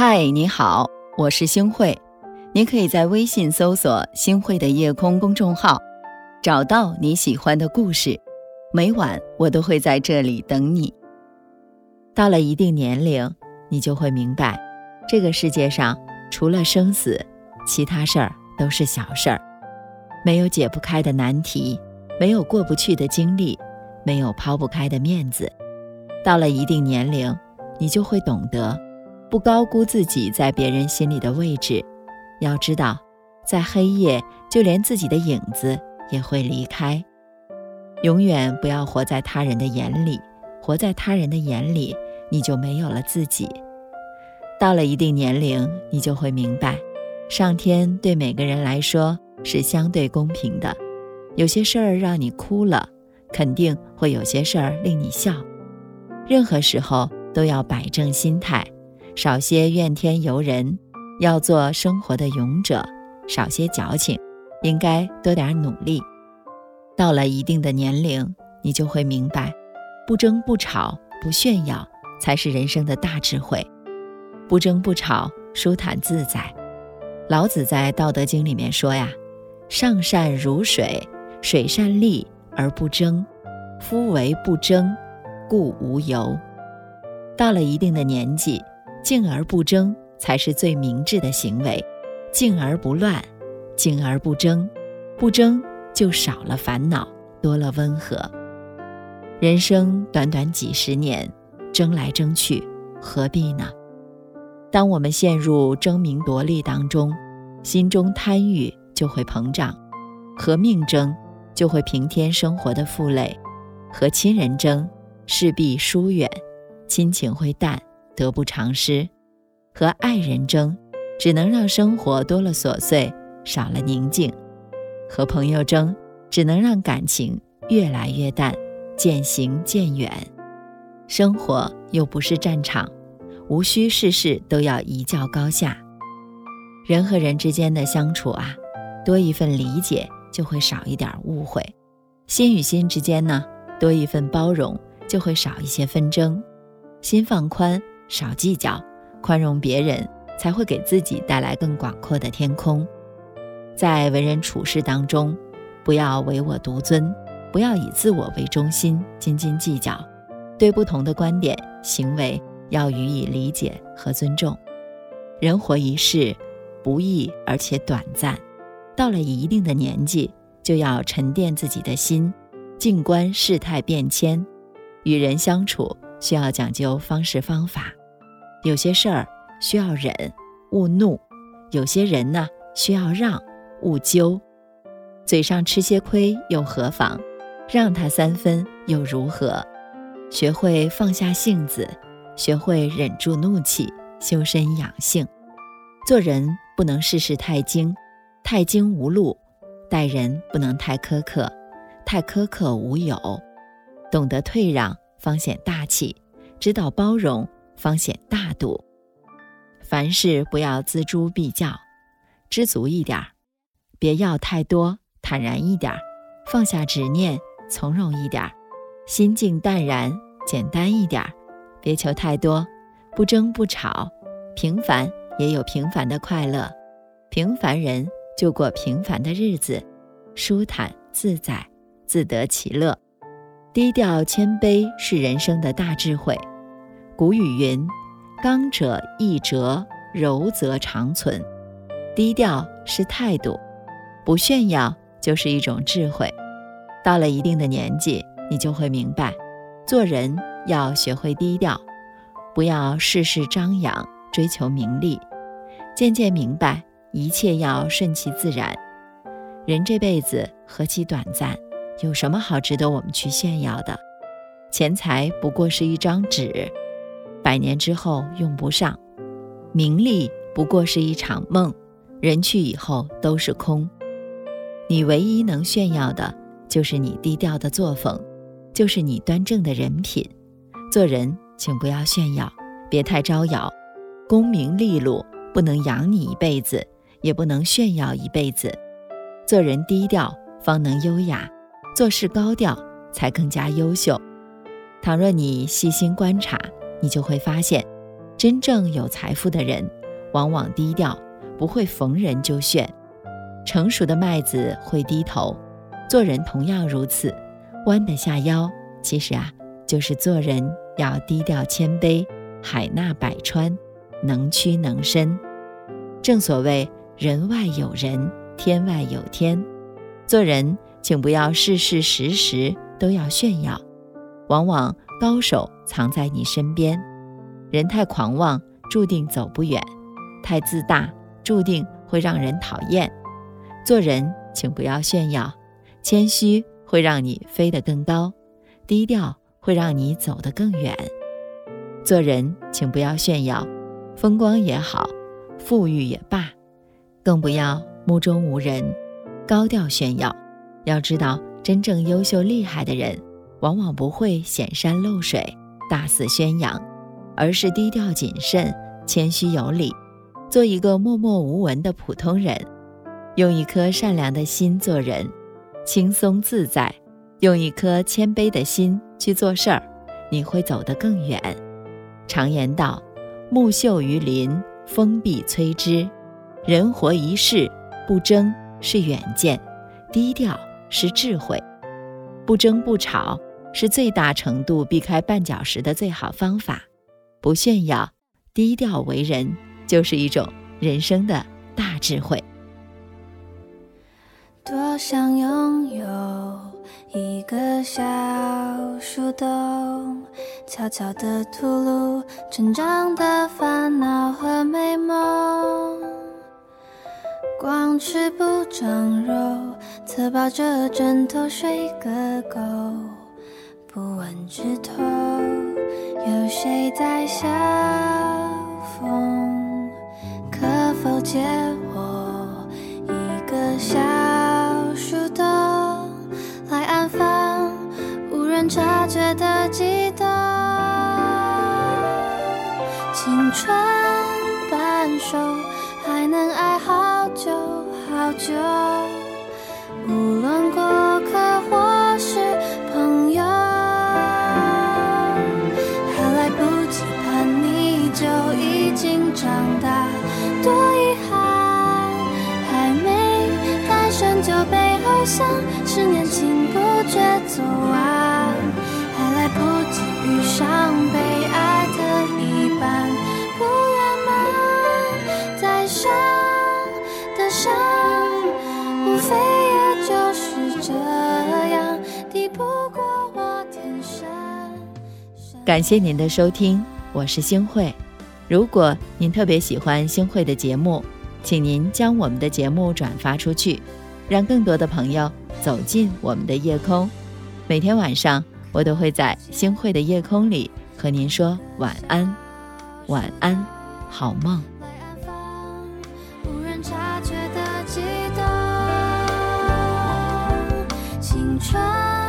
嗨，你好，我是星慧。你可以在微信搜索“星慧的夜空”公众号，找到你喜欢的故事。每晚我都会在这里等你。到了一定年龄，你就会明白，这个世界上除了生死，其他事儿都是小事儿。没有解不开的难题，没有过不去的经历，没有抛不开的面子。到了一定年龄，你就会懂得。不高估自己在别人心里的位置，要知道，在黑夜，就连自己的影子也会离开。永远不要活在他人的眼里，活在他人的眼里，你就没有了自己。到了一定年龄，你就会明白，上天对每个人来说是相对公平的。有些事儿让你哭了，肯定会有些事儿令你笑。任何时候都要摆正心态。少些怨天尤人，要做生活的勇者；少些矫情，应该多点努力。到了一定的年龄，你就会明白，不争不吵不炫耀，才是人生的大智慧。不争不吵，舒坦自在。老子在《道德经》里面说呀：“上善如水，水善利而不争。夫唯不争，故无尤。”到了一定的年纪。静而不争才是最明智的行为，静而不乱，静而不争，不争就少了烦恼，多了温和。人生短短几十年，争来争去，何必呢？当我们陷入争名夺利当中，心中贪欲就会膨胀；和命争，就会平添生活的负累；和亲人争，势必疏远，亲情会淡。得不偿失，和爱人争，只能让生活多了琐碎，少了宁静；和朋友争，只能让感情越来越淡，渐行渐远。生活又不是战场，无需事事都要一较高下。人和人之间的相处啊，多一份理解，就会少一点误会；心与心之间呢，多一份包容，就会少一些纷争。心放宽。少计较，宽容别人，才会给自己带来更广阔的天空。在为人处事当中，不要唯我独尊，不要以自我为中心，斤斤计较。对不同的观点、行为，要予以理解和尊重。人活一世，不易而且短暂。到了一定的年纪，就要沉淀自己的心，静观世态变迁。与人相处，需要讲究方式方法。有些事儿需要忍，勿怒；有些人呢需要让，勿揪。嘴上吃些亏又何妨？让他三分又如何？学会放下性子，学会忍住怒气，修身养性。做人不能事事太精，太精无路；待人不能太苛刻，太苛刻无有。懂得退让，方显大气；知道包容。方显大度，凡事不要锱铢必较，知足一点儿，别要太多，坦然一点儿，放下执念，从容一点儿，心静淡然，简单一点儿，别求太多，不争不吵，平凡也有平凡的快乐，平凡人就过平凡的日子，舒坦自在，自得其乐，低调谦卑是人生的大智慧。古语云：“刚者易折，柔则长存。”低调是态度，不炫耀就是一种智慧。到了一定的年纪，你就会明白，做人要学会低调，不要事事张扬，追求名利。渐渐明白，一切要顺其自然。人这辈子何其短暂，有什么好值得我们去炫耀的？钱财不过是一张纸。百年之后用不上，名利不过是一场梦，人去以后都是空。你唯一能炫耀的，就是你低调的作风，就是你端正的人品。做人，请不要炫耀，别太招摇。功名利禄不能养你一辈子，也不能炫耀一辈子。做人低调，方能优雅；做事高调，才更加优秀。倘若你细心观察。你就会发现，真正有财富的人，往往低调，不会逢人就炫。成熟的麦子会低头，做人同样如此。弯得下腰，其实啊，就是做人要低调谦卑，海纳百川，能屈能伸。正所谓人外有人，天外有天。做人，请不要事事时时都要炫耀，往往高手藏在你身边。人太狂妄，注定走不远；太自大，注定会让人讨厌。做人，请不要炫耀，谦虚会让你飞得更高，低调会让你走得更远。做人，请不要炫耀，风光也好，富裕也罢，更不要目中无人。高调炫耀，要知道，真正优秀厉害的人，往往不会显山露水、大肆宣扬，而是低调谨慎、谦虚有礼，做一个默默无闻的普通人，用一颗善良的心做人，轻松自在，用一颗谦卑的心去做事儿，你会走得更远。常言道：“木秀于林，风必摧之；人活一世，不争。”是远见，低调是智慧，不争不吵是最大程度避开绊脚石的最好方法。不炫耀，低调为人，就是一种人生的大智慧。多想拥有一个小树洞，悄悄地吐露成长的烦恼和美梦。光吃不长肉，侧抱着枕头睡个够。不问枝头有谁在笑风，可否借我一个小树洞，来安放无人察觉的悸动。青春半熟，还能爱好。久好久，单身就被偶像，是年轻不觉走完，还来不及遇上被爱的一半，不圆满，再伤。无非也就是这样，抵不过我天生。感谢您的收听，我是星慧。如果您特别喜欢星慧的节目，请您将我们的节目转发出去，让更多的朋友走进我们的夜空。每天晚上，我都会在星汇的夜空里和您说晚安，晚安，好梦。青春。